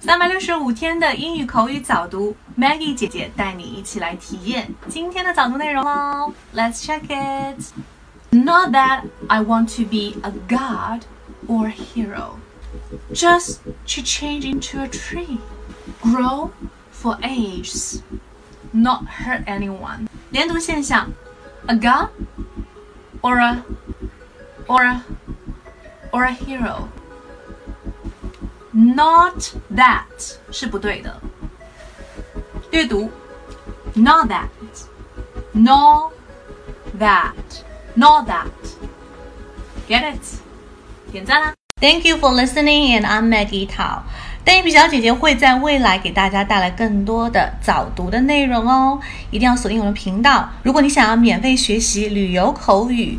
三百六十五天的英语口语早读，Maggie 姐姐带你一起来体验今天的早读内容哦。Let's check it. Not that I want to be a god or a hero, just to change into a tree, grow for ages, not hurt anyone. 连读现象，a god or a or a or a hero. Not that 是不对的。阅读，Not that, not that, not that. Get it？点赞啦！Thank you for listening, and I'm Maggie Tao. 邓一比小姐姐会在未来给大家带来更多的早读的内容哦，一定要锁定我的频道。如果你想要免费学习旅游口语，